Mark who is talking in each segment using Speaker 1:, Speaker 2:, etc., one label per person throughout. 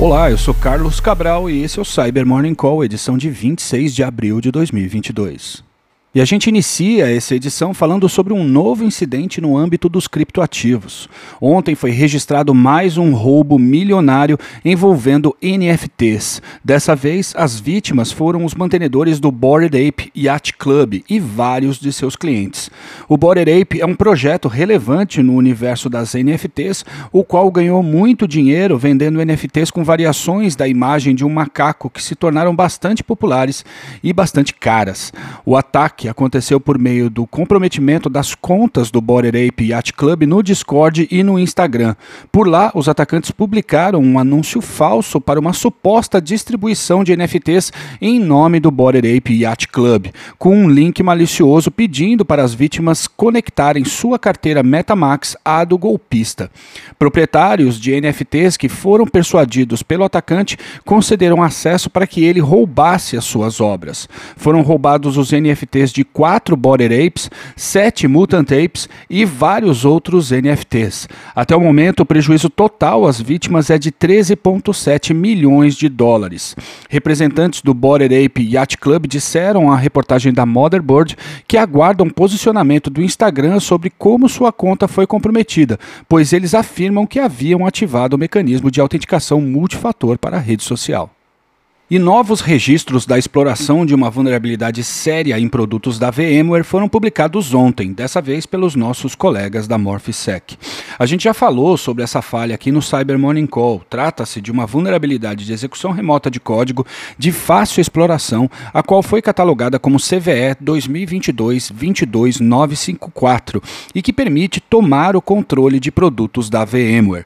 Speaker 1: Olá, eu sou Carlos Cabral e esse é o Cyber Morning Call, edição de 26 de abril de 2022. E a gente inicia essa edição falando sobre um novo incidente no âmbito dos criptoativos. Ontem foi registrado mais um roubo milionário envolvendo NFTs. Dessa vez, as vítimas foram os mantenedores do Bored Ape Yacht Club e vários de seus clientes. O Bored Ape é um projeto relevante no universo das NFTs, o qual ganhou muito dinheiro vendendo NFTs com variações da imagem de um macaco que se tornaram bastante populares e bastante caras. O ataque aconteceu por meio do comprometimento das contas do Border Ape Yacht Club no Discord e no Instagram. Por lá, os atacantes publicaram um anúncio falso para uma suposta distribuição de NFTs em nome do Border Ape Yacht Club, com um link malicioso pedindo para as vítimas conectarem sua carteira MetaMax à do golpista. Proprietários de NFTs que foram persuadidos pelo atacante concederam acesso para que ele roubasse as suas obras. Foram roubados os NFTs de quatro Border Apes, sete Mutant Apes e vários outros NFTs. Até o momento, o prejuízo total às vítimas é de 13,7 milhões de dólares. Representantes do Border Ape Yacht Club disseram à reportagem da Motherboard que aguardam posicionamento do Instagram sobre como sua conta foi comprometida, pois eles afirmam que haviam ativado o mecanismo de autenticação multifator para a rede social. E novos registros da exploração de uma vulnerabilidade séria em produtos da VMware foram publicados ontem, dessa vez pelos nossos colegas da Morphsec. A gente já falou sobre essa falha aqui no Cyber Morning Call. Trata-se de uma vulnerabilidade de execução remota de código de fácil exploração, a qual foi catalogada como CVE 2022-22954 e que permite tomar o controle de produtos da VMware.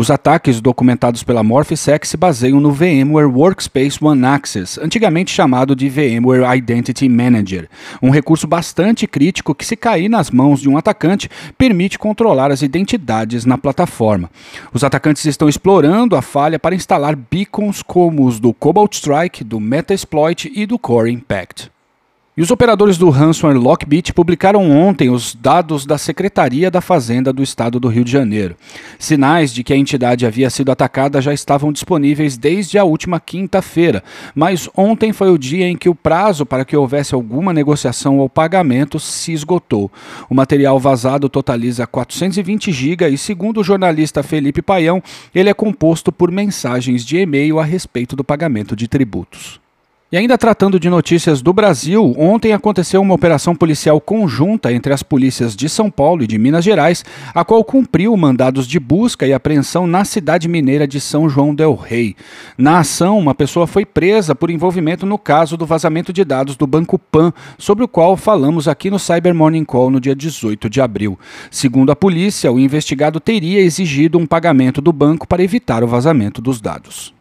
Speaker 1: Os ataques documentados pela Morphsec se baseiam no VMware Workspace One Access, antigamente chamado de VMware Identity Manager, um recurso bastante crítico que, se cair nas mãos de um atacante, permite controlar as identidades na plataforma. Os atacantes estão explorando a falha para instalar beacons como os do Cobalt Strike, do Metasploit e do Core Impact. E os operadores do ransomware Lockbit publicaram ontem os dados da Secretaria da Fazenda do Estado do Rio de Janeiro. Sinais de que a entidade havia sido atacada já estavam disponíveis desde a última quinta-feira, mas ontem foi o dia em que o prazo para que houvesse alguma negociação ou pagamento se esgotou. O material vazado totaliza 420 GB e, segundo o jornalista Felipe Paião, ele é composto por mensagens de e-mail a respeito do pagamento de tributos. E ainda tratando de notícias do Brasil, ontem aconteceu uma operação policial conjunta entre as polícias de São Paulo e de Minas Gerais, a qual cumpriu mandados de busca e apreensão na cidade mineira de São João del Rei. Na ação, uma pessoa foi presa por envolvimento no caso do vazamento de dados do Banco Pan, sobre o qual falamos aqui no Cyber Morning Call no dia 18 de abril. Segundo a polícia, o investigado teria exigido um pagamento do banco para evitar o vazamento dos dados.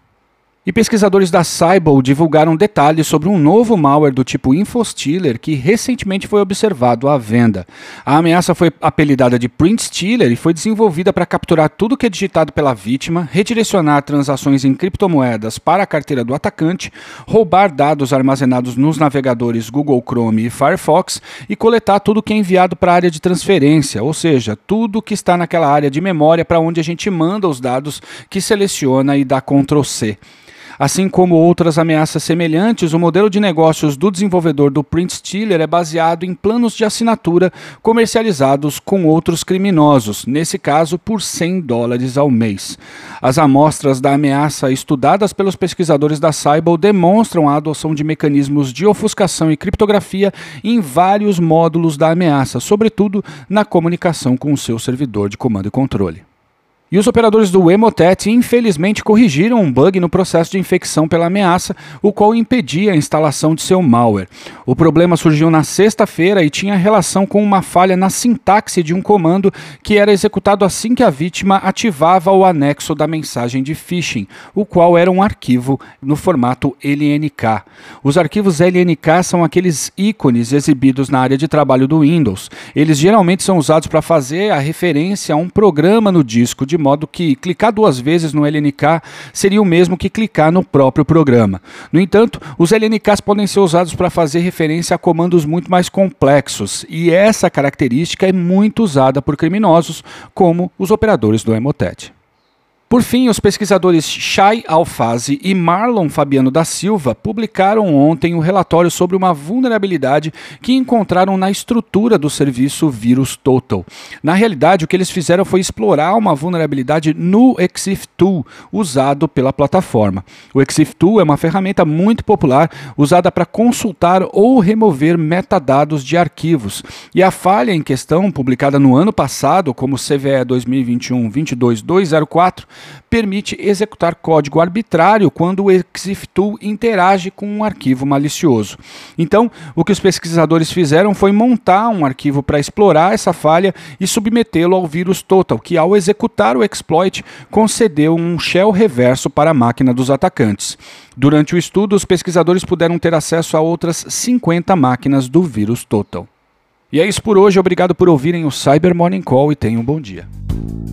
Speaker 1: E pesquisadores da Cybele divulgaram detalhes sobre um novo malware do tipo InfoStealer que recentemente foi observado à venda. A ameaça foi apelidada de Print Stealer e foi desenvolvida para capturar tudo que é digitado pela vítima, redirecionar transações em criptomoedas para a carteira do atacante, roubar dados armazenados nos navegadores Google Chrome e Firefox e coletar tudo que é enviado para a área de transferência, ou seja, tudo que está naquela área de memória para onde a gente manda os dados que seleciona e dá Ctrl C. Assim como outras ameaças semelhantes, o modelo de negócios do desenvolvedor do Print Stealer é baseado em planos de assinatura comercializados com outros criminosos, nesse caso por 100 dólares ao mês. As amostras da ameaça estudadas pelos pesquisadores da Cybele demonstram a adoção de mecanismos de ofuscação e criptografia em vários módulos da ameaça, sobretudo na comunicação com o seu servidor de comando e controle. E os operadores do Emotet infelizmente corrigiram um bug no processo de infecção pela ameaça, o qual impedia a instalação de seu malware. O problema surgiu na sexta-feira e tinha relação com uma falha na sintaxe de um comando que era executado assim que a vítima ativava o anexo da mensagem de phishing, o qual era um arquivo no formato LNK. Os arquivos LNK são aqueles ícones exibidos na área de trabalho do Windows. Eles geralmente são usados para fazer a referência a um programa no disco de modo que clicar duas vezes no LNK seria o mesmo que clicar no próprio programa. No entanto, os LNKs podem ser usados para fazer referência a comandos muito mais complexos, e essa característica é muito usada por criminosos, como os operadores do Emotet. Por fim, os pesquisadores Shai Alfazi e Marlon Fabiano da Silva publicaram ontem um relatório sobre uma vulnerabilidade que encontraram na estrutura do serviço Virus Total. Na realidade, o que eles fizeram foi explorar uma vulnerabilidade no Exif Tool usado pela plataforma. O Exif Tool é uma ferramenta muito popular usada para consultar ou remover metadados de arquivos. E a falha em questão, publicada no ano passado como CVE 2021-22204, permite executar código arbitrário quando o exiftool interage com um arquivo malicioso. Então, o que os pesquisadores fizeram foi montar um arquivo para explorar essa falha e submetê-lo ao vírus total, que ao executar o exploit concedeu um shell reverso para a máquina dos atacantes. Durante o estudo, os pesquisadores puderam ter acesso a outras 50 máquinas do vírus total. E é isso por hoje, obrigado por ouvirem o Cyber Morning Call e tenham um bom dia.